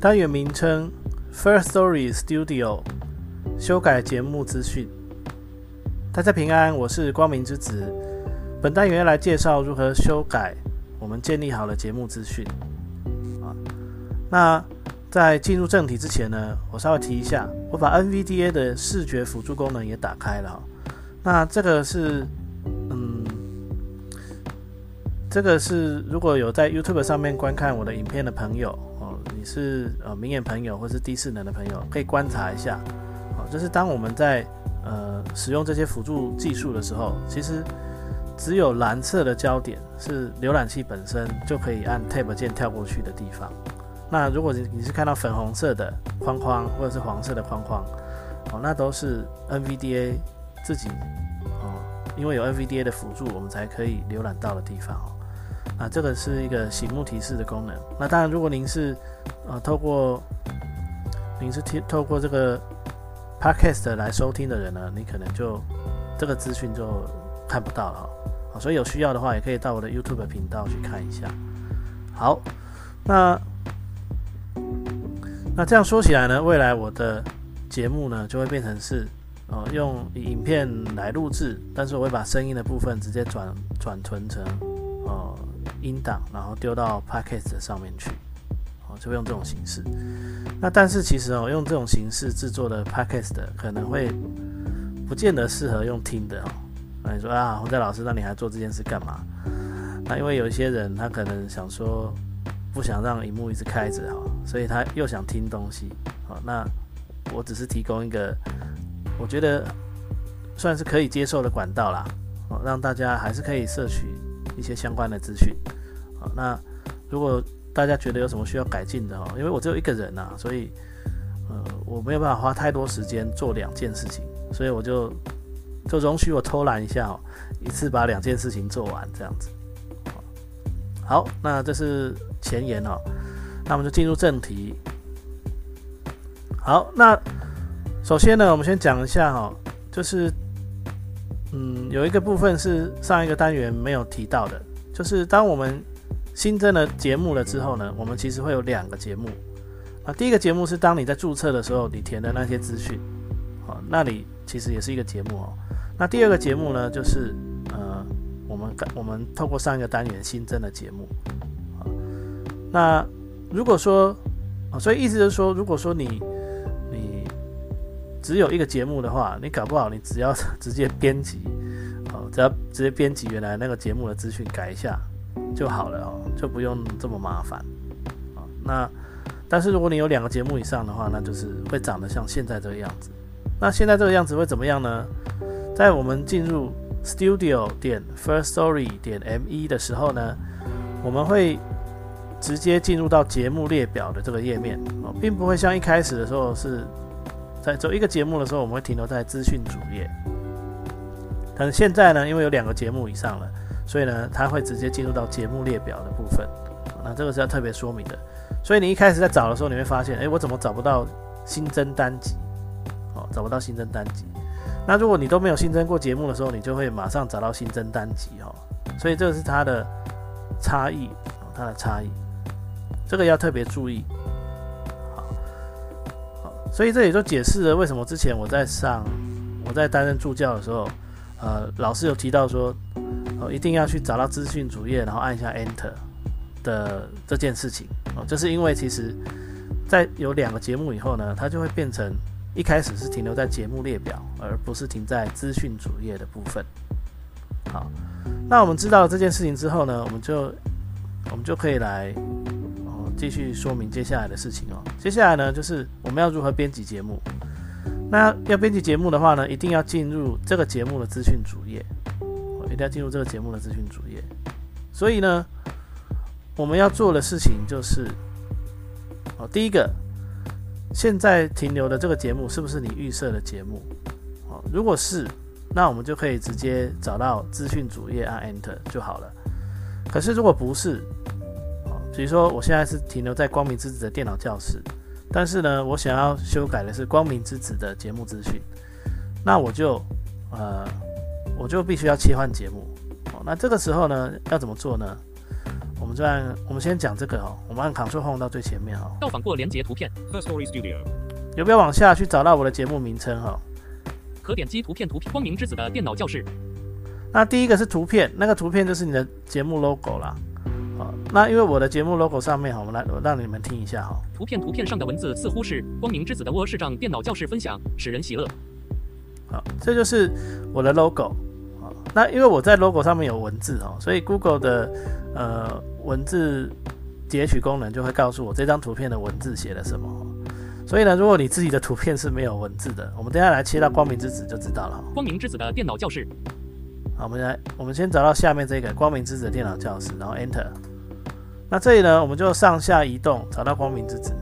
单元名称：First Story Studio，修改节目资讯。大家平安，我是光明之子。本单元来介绍如何修改我们建立好的节目资讯。啊，那在进入正题之前呢，我稍微提一下，我把 NVDA 的视觉辅助功能也打开了。那这个是，嗯，这个是如果有在 YouTube 上面观看我的影片的朋友哦，你是呃明眼朋友或是低视能的朋友，可以观察一下哦，就是当我们在呃使用这些辅助技术的时候，其实只有蓝色的焦点是浏览器本身就可以按 Tab 键跳过去的地方。那如果你你是看到粉红色的框框或者是黄色的框框哦，那都是 NVDA。自己哦，因为有 NVDA 的辅助，我们才可以浏览到的地方哦。啊，这个是一个醒目提示的功能。那当然，如果您是呃透过您是听透过这个 Podcast 来收听的人呢，你可能就这个资讯就看不到了哈。所以有需要的话，也可以到我的 YouTube 频道去看一下。好，那那这样说起来呢，未来我的节目呢就会变成是。哦，用影片来录制，但是我会把声音的部分直接转转存成呃音档，然后丢到 Podcast 上面去，哦，就会用这种形式。那但是其实哦，用这种形式制作的 Podcast 可能会不见得适合用听的哦。那你说啊，洪在老师，那你还做这件事干嘛？那因为有一些人他可能想说不想让荧幕一直开着哈，所以他又想听东西。好，那我只是提供一个。我觉得算是可以接受的管道啦，哦，让大家还是可以摄取一些相关的资讯，好，那如果大家觉得有什么需要改进的哦，因为我只有一个人呐，所以呃我没有办法花太多时间做两件事情，所以我就就容许我偷懒一下哦，一次把两件事情做完这样子，好，那这是前言哦，那我们就进入正题，好，那。首先呢，我们先讲一下哈，就是，嗯，有一个部分是上一个单元没有提到的，就是当我们新增了节目了之后呢，我们其实会有两个节目。啊，第一个节目是当你在注册的时候，你填的那些资讯，好，那里其实也是一个节目哦。那第二个节目呢，就是呃，我们我们透过上一个单元新增的节目。好，那如果说，啊，所以意思就是说，如果说你只有一个节目的话，你搞不好你只要 直接编辑，哦，只要直接编辑原来那个节目的资讯改一下就好了哦，就不用这么麻烦，啊，那但是如果你有两个节目以上的话，那就是会长得像现在这个样子。那现在这个样子会怎么样呢？在我们进入 Studio 点 First Story 点 Me 的时候呢，我们会直接进入到节目列表的这个页面哦，并不会像一开始的时候是。在走一个节目的时候，我们会停留在资讯主页。但是现在呢，因为有两个节目以上了，所以呢，它会直接进入到节目列表的部分。那这个是要特别说明的。所以你一开始在找的时候，你会发现，哎，我怎么找不到新增单集？哦，找不到新增单集。那如果你都没有新增过节目的时候，你就会马上找到新增单集哦。所以这个是它的差异，它的差异，这个要特别注意。所以这也就解释了为什么之前我在上我在担任助教的时候，呃，老师有提到说，哦，一定要去找到资讯主页，然后按一下 Enter 的这件事情哦，就是因为其实，在有两个节目以后呢，它就会变成一开始是停留在节目列表，而不是停在资讯主页的部分。好，那我们知道了这件事情之后呢，我们就我们就可以来。继续说明接下来的事情哦。接下来呢，就是我们要如何编辑节目。那要编辑节目的话呢，一定要进入这个节目的资讯主页，一定要进入这个节目的资讯主页。所以呢，我们要做的事情就是，哦，第一个，现在停留的这个节目是不是你预设的节目？哦，如果是，那我们就可以直接找到资讯主页按 Enter 就好了。可是如果不是，比如说我现在是停留在光明之子的电脑教室。但是呢，我想要修改的是光明之子的节目资讯，那我就呃，我就必须要切换节目。哦，那这个时候呢，要怎么做呢？我们就按我们先讲这个哦，我们按 Ctrl Home 到最前面哦。到访过连接图片。有没有往下去找到我的节目名称哈？可点击图片图片光明之子的电脑教室。那第一个是图片，那个图片就是你的节目 logo 啦。那因为我的节目 logo 上面哈，我们来让你们听一下哈。图片图片上的文字似乎是光明之子的窝视障电脑教室分享，使人喜乐。好，这就是我的 logo 啊。那因为我在 logo 上面有文字哦，所以 Google 的呃文字截取功能就会告诉我这张图片的文字写了什么。所以呢，如果你自己的图片是没有文字的，我们等下来切到光明之子就知道了。光明之子的电脑教室。好，我们来，我们先找到下面这个光明之子的电脑教室，然后 Enter。那这里呢，我们就上下移动，找到光明之子。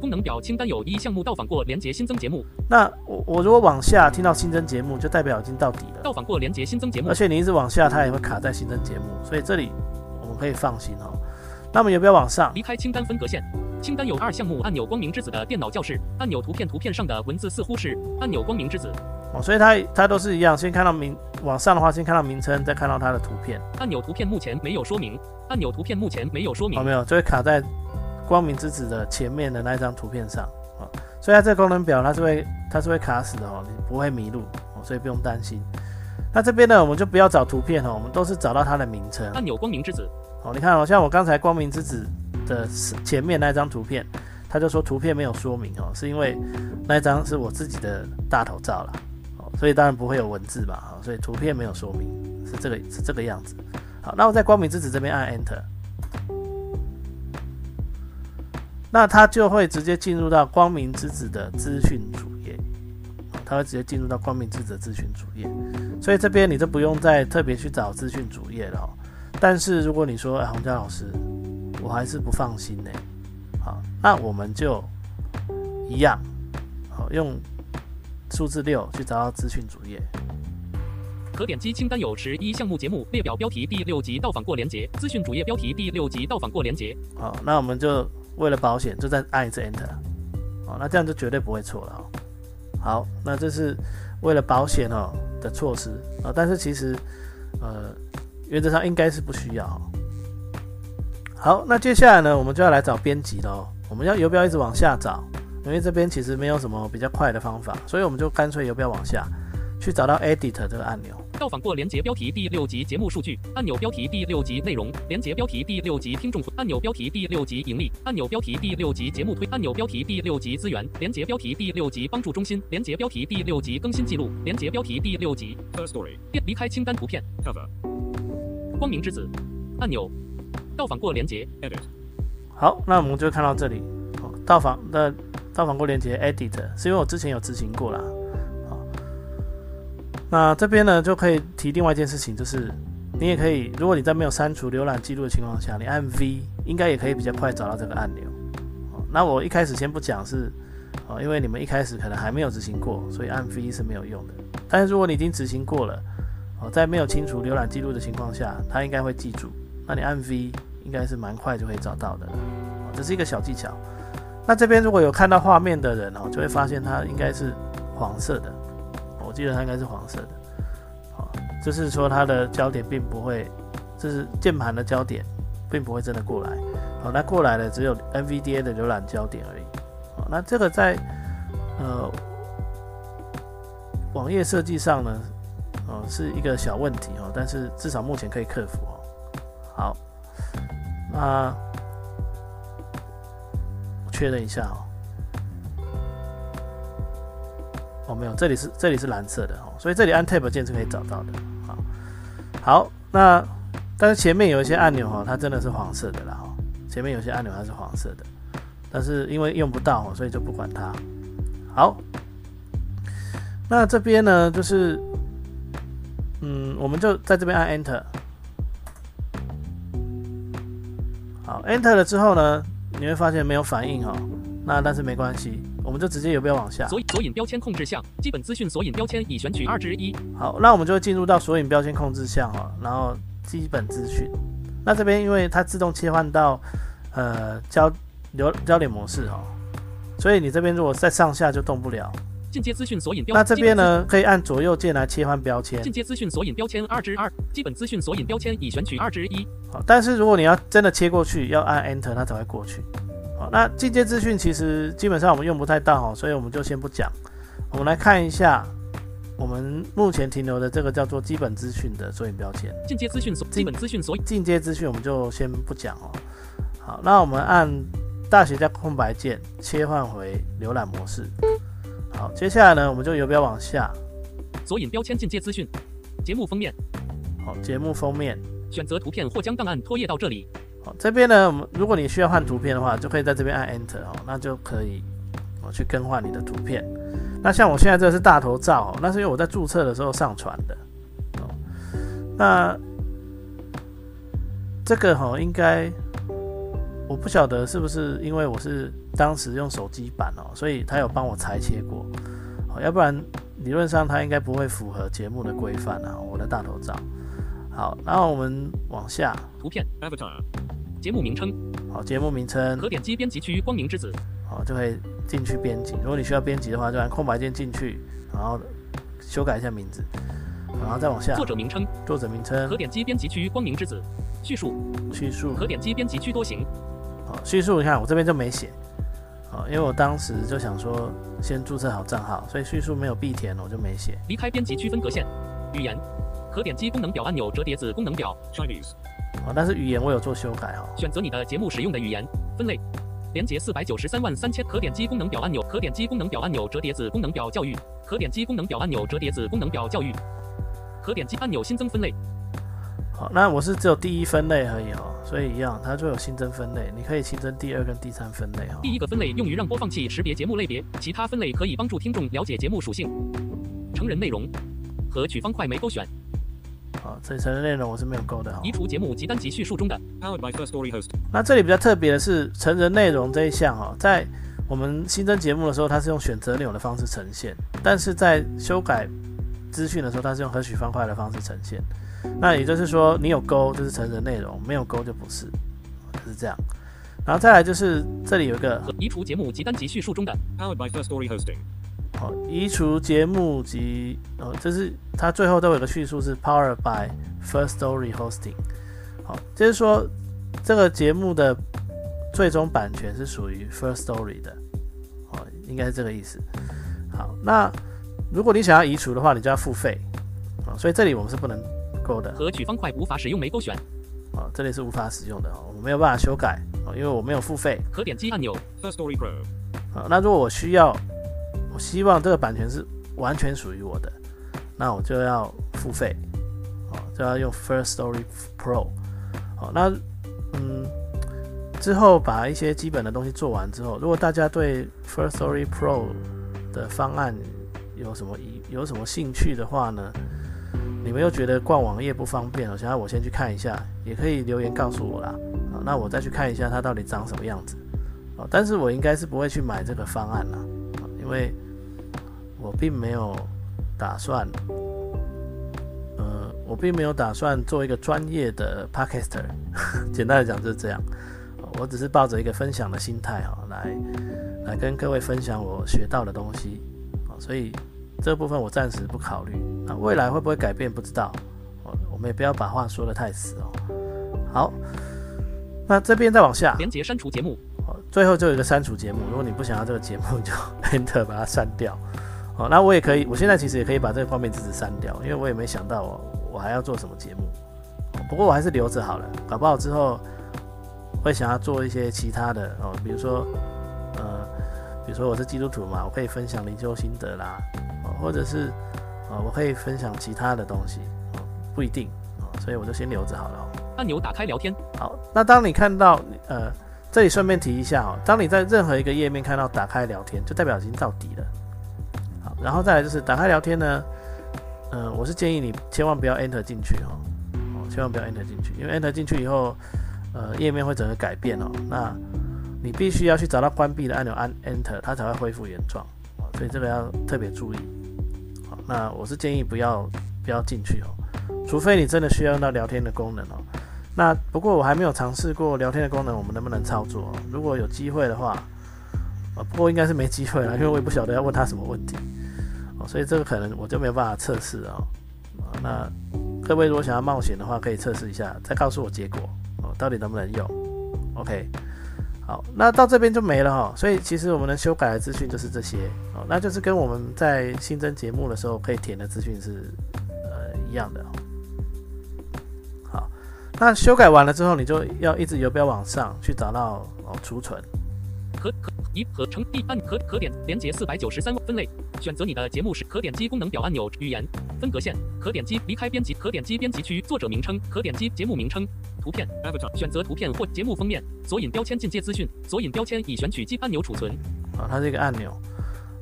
功能表清单有一项目到访过连接新增节目。那我我如果往下听到新增节目，就代表已经到底了。到访过连接新增节目。而且你一直往下，它也会卡在新增节目，所以这里我们可以放心哦。那么有没有往上？离开清单分隔线。清单有二项目按钮：光明之子的电脑教室按钮。图片图片上的文字似乎是按钮：光明之子。哦，所以它它都是一样，先看到名往上的话，先看到名称，再看到它的图片。按钮图片目前没有说明。按钮图片目前没有说明。哦，没有，就会卡在光明之子的前面的那一张图片上啊。所以它这个功能表它是会它是会卡死的哦，你不会迷路哦，所以不用担心。那这边呢，我们就不要找图片哦，我们都是找到它的名称。按钮光明之子。哦，你看哦，像我刚才光明之子的前面那张图片，他就说图片没有说明哦，是因为那张是我自己的大头照了。所以当然不会有文字嘛，啊，所以图片没有说明是这个是这个样子。好，那我在光明之子这边按 Enter，那它就会直接进入到光明之子的资讯主页，它会直接进入到光明之子的资讯主页。所以这边你就不用再特别去找资讯主页了。但是如果你说，哎，洪佳老师，我还是不放心呢。好，那我们就一样，好用。数字六去找到资讯主页，可点击清单有十一项目节目列表标题第六集到访过连接，资讯主页标题第六集到访过连接。好，那我们就为了保险，就再按一次 Enter。好，那这样就绝对不会错了哦。好，那这是为了保险哦的措施啊，但是其实呃原则上应该是不需要。好，那接下来呢，我们就要来找编辑喽。我们要游标一直往下找。因为这边其实没有什么比较快的方法，所以我们就干脆游标往下去找到 Edit 这个按钮。到访过连接标题第六集节目数据按钮，标题第六集内容连接标题第六集听众按钮，标题第六集盈利按钮，标题第六集节目推按钮，标题第六集资源连接标题第六集帮助中心连接标题第六集更新记录连接标题第六集 First Story 离开清单图片 Cover 光明之子按钮，到访过连接 Edit 好，那我们就看到这里，到访的。到访过连接 Edit 是因为我之前有执行过啦。好，那这边呢就可以提另外一件事情，就是你也可以，如果你在没有删除浏览记录的情况下，你按 V 应该也可以比较快找到这个按钮。好，那我一开始先不讲是，哦，因为你们一开始可能还没有执行过，所以按 V 是没有用的。但是如果你已经执行过了，哦，在没有清除浏览记录的情况下，它应该会记住。那你按 V 应该是蛮快就可以找到的。这是一个小技巧。那这边如果有看到画面的人哦，就会发现它应该是黄色的。我记得它应该是黄色的，好，就是说它的焦点并不会，就是键盘的焦点并不会真的过来。好，那过来的只有 NVDA 的浏览焦点而已。好，那这个在呃网页设计上呢，哦是一个小问题哦，但是至少目前可以克服哦。好，那。确认一下哦，哦没有，这里是这里是蓝色的哦，所以这里按 Tab 键是可以找到的。好，好，那但是前面有一些按钮哈，它真的是黄色的啦哈，前面有些按钮它是黄色的，但是因为用不到哦，所以就不管它。好，那这边呢，就是，嗯，我们就在这边按 Enter。好，Enter 了之后呢，你会发现没有反应哦。那但是没关系，我们就直接游标往下。索引索引标签控制项，基本资讯索引标签已选取二之一。好，那我们就会进入到索引标签控制项哦，然后基本资讯。那这边因为它自动切换到呃焦流焦点模式哦，所以你这边如果在上下就动不了。进阶资讯索引标那这边？呢，可以按左右键来切换标签。进阶资讯索引标签二之二，基本资讯索引标签已选取二之一。好，但是如果你要真的切过去，要按 Enter 它才会过去。好，那进阶资讯其实基本上我们用不太到哈，所以我们就先不讲。我们来看一下我们目前停留的这个叫做基本资讯的索引标签。进阶资讯索基本资讯索引进阶资讯我们就先不讲哦。好，那我们按大写加空白键切换回浏览模式。好，接下来呢，我们就游标往下。索引标签进阶资讯，节目封面好，节目封面。选择图片或将档案拖页到这里。好，这边呢，我们如果你需要换图片的话，就可以在这边按 Enter 哦，那就可以我去更换你的图片。那像我现在这个是大头照哦，那是因为我在注册的时候上传的哦。那这个哈、应该我不晓得是不是因为我是当时用手机版哦，所以他有帮我裁切过，哦，要不然理论上他应该不会符合节目的规范啊。我的大头照。好，然后我们往下，图片 Avatar，节目名称好，节目名称，可点击编辑区光明之子。好，就可以进去编辑。如果你需要编辑的话，就按空白键进去，然后修改一下名字，然后再往下，作者名称作者名称可、点击编辑区光明之子。叙述叙述，可点击编辑区多行。好，叙述你看我这边就没写，好，因为我当时就想说先注册好账号，所以叙述没有必填，我就没写。离开编辑区分隔线。语言可点击功能表按钮折叠子功能表 Chinese。好，但是语言我有做修改哈。选择你的节目使用的语言分类。连接四百九十三万三千，可点击功能表按钮，可点击功能表按钮折叠子功能表教育，可点击功能表按钮折叠子功能表教育，可点击按钮新增分类。好，那我是只有第一分类而已哦，所以一样，它就有新增分类，你可以新增第二跟第三分类哈、哦。第一个分类用于让播放器识别节目类别，其他分类可以帮助听众了解节目属性、成人内容和取方块没勾选。好，这成人内容我是没有勾的哈、哦移。除节目及单集叙述中的 Powered by First Story Host. 那这里比较特别的是成人内容这一项哦，在我们新增节目的时候，它是用选择内容的方式呈现，但是在修改资讯的时候，它是用合取方块的方式呈现。那也就是说，你有勾就是成人内容，没有勾就不是，就是这样。然后再来就是这里有一个移除节目及单集叙述中的 Powered by First Story Hosting. 哦，移除节目及哦，这是它最后都有个叙述是 Powered by First Story Hosting。好，就是说这个节目的最终版权是属于 First Story 的，哦，应该是这个意思。好，那如果你想要移除的话，你就要付费啊、哦，所以这里我们是不能勾的和取方块无法使用没勾选，哦，这里是无法使用的哦，我没有办法修改哦，因为我没有付费。可点击按钮 First Story Pro. 好，那如果我需要，我希望这个版权是完全属于我的，那我就要付费，哦，就要用 First Story Pro。好，那嗯，之后把一些基本的东西做完之后，如果大家对 First Story Pro 的方案有什么疑有什么兴趣的话呢，你们又觉得逛网页不方便，想要我先去看一下，也可以留言告诉我啦。好，那我再去看一下它到底长什么样子。哦，但是我应该是不会去买这个方案啦，啊因为我并没有打算，呃，我并没有打算做一个专业的 podcaster，简单的讲就是这样，我只是抱着一个分享的心态哈、来来跟各位分享我学到的东西，啊，所以这部分我暂时不考虑，那未来会不会改变不知道，哦，我们也不要把话说的太死哦。好，那这边再往下，连接删除节目，哦，最后就有一个删除节目，如果你不想要这个节目，你就 Enter 把它删掉。好，那我也可以，我现在其实也可以把这个方面字删掉，因为我也没想到我我还要做什么节目。哦不过我还是留着好了，搞不好之后会想要做一些其他的哦，比如说呃，比如说我是基督徒嘛，我可以分享灵修心得啦，哦，或者是哦，我可以分享其他的东西，哦，不一定啊，所以我就先留着好了、哦。按钮打开聊天，好，那当你看到呃，这里顺便提一下哦，当你在任何一个页面看到打开聊天，就代表已经到底了。好，然后再来就是打开聊天呢，呃，我是建议你千万不要 enter 进去哦，哦，千万不要 enter 进去，因为 enter 进去以后，呃，页面会整个改变哦。那你必须要去找到关闭的按钮按 enter，它才会恢复原状啊，所以这个要特别注意。那我是建议不要不要进去哦，除非你真的需要用到聊天的功能哦。那不过我还没有尝试过聊天的功能，我们能不能操作？如果有机会的话，啊，不过应该是没机会了，因为我也不晓得要问他什么问题哦，所以这个可能我就没有办法测试哦。那各位如果想要冒险的话，可以测试一下，再告诉我结果哦，到底能不能用？OK，好，那到这边就没了哈。所以其实我们能修改的资讯就是这些哦，那就是跟我们在新增节目的时候可以填的资讯是呃一样的。好那修改完了之后，你就要一直游标往上去找到哦储存。可可一合成一按可可点连接四百九十三分类，选择你的节目时可点击功能表按钮语言分隔线，可点击离开编辑，可点击编辑区作者名称，可点击节目名称图片 Avatar 选择图片或节目封面索引标签进阶资讯索引标签已选取记按钮储存。啊，它是一个按钮。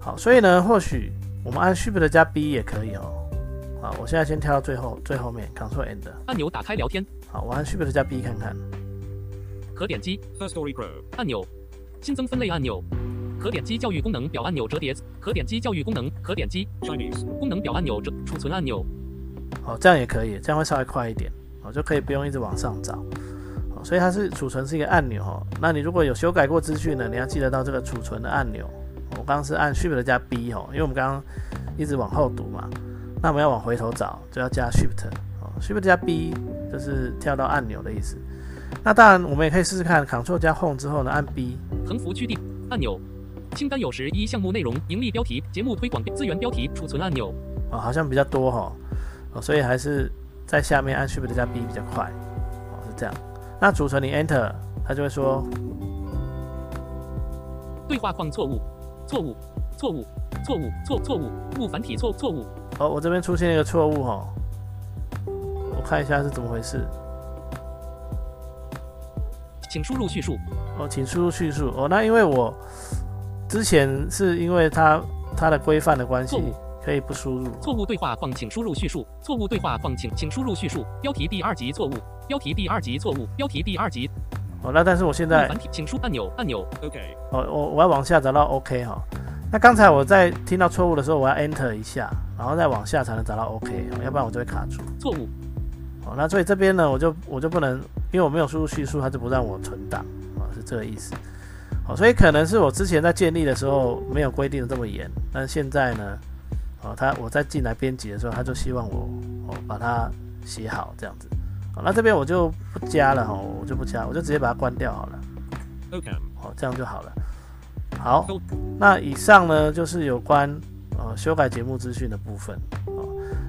好，所以呢，或许我们按 Shift 加 B 也可以哦。好，我现在先跳到最后最后面，Ctrl End 按钮打开聊天。好，我按 Shift 加 B 看看。可点击 First Story Pro 按钮，新增分类按钮，可点击教育功能表按钮折叠，可点击教育功能，可点击 Chinese 功能表按钮折储存按钮。好，这样也可以，这样会稍微快一点，哦，就可以不用一直往上找。好，所以它是储存是一个按钮哦。那你如果有修改过资讯呢，你要记得到这个储存的按钮。我刚刚是按 Shift 加 B 哦，因为我们刚刚一直往后读嘛，那我们要往回头找，就要加 Shift 哦，Shift 加 B。就是跳到按钮的意思。那当然，我们也可以试试看，Ctrl 加 Home 之后呢，按 B 横幅区定按钮，清单有时一项目内容、盈利标题、节目推广资源标题、储存按钮。哦，好像比较多哈，哦，所以还是在下面按 Shift 加 B 比较快。哦，是这样。那储存你 Enter，它就会说对话框错误，错误，错误，错误，错错误，误繁体错错误。哦，我这边出现一个错误哈。我看一下是怎么回事，请输入叙述。哦，请输入叙述。哦，那因为我之前是因为它它的规范的关系，可以不输入。错误对话框，请输入叙述。错误对话框，请请输入叙述。标题第二级错误。标题第二级错误。标题第二级。哦，那但是我现在繁体，请输按钮按钮。OK。哦，我我要往下找到 OK 哈。那刚才我在听到错误的时候，我要 Enter 一下，然后再往下才能找到 OK，要不然我就会卡住。错误。哦，那所以这边呢，我就我就不能，因为我没有输入叙述，它就不让我存档，啊，是这个意思。好，所以可能是我之前在建立的时候没有规定的这么严，但现在呢，哦，他我在进来编辑的时候，他就希望我哦把它写好这样子。好，那这边我就不加了哈，我就不加，我就直接把它关掉好了。OK，好，这样就好了。好，那以上呢就是有关呃修改节目资讯的部分。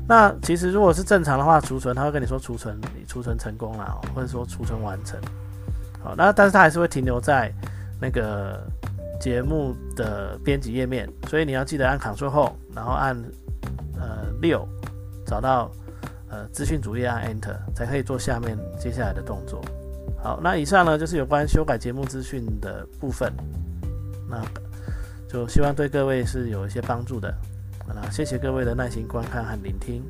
那其实如果是正常的话，储存他会跟你说储存，你储存成功了，或者说储存完成。好，那但是它还是会停留在那个节目的编辑页面，所以你要记得按 Ctrl 后，然后按呃六，找到呃资讯主页按 Enter，才可以做下面接下来的动作。好，那以上呢就是有关修改节目资讯的部分，那就希望对各位是有一些帮助的。好了，谢谢各位的耐心观看和聆听。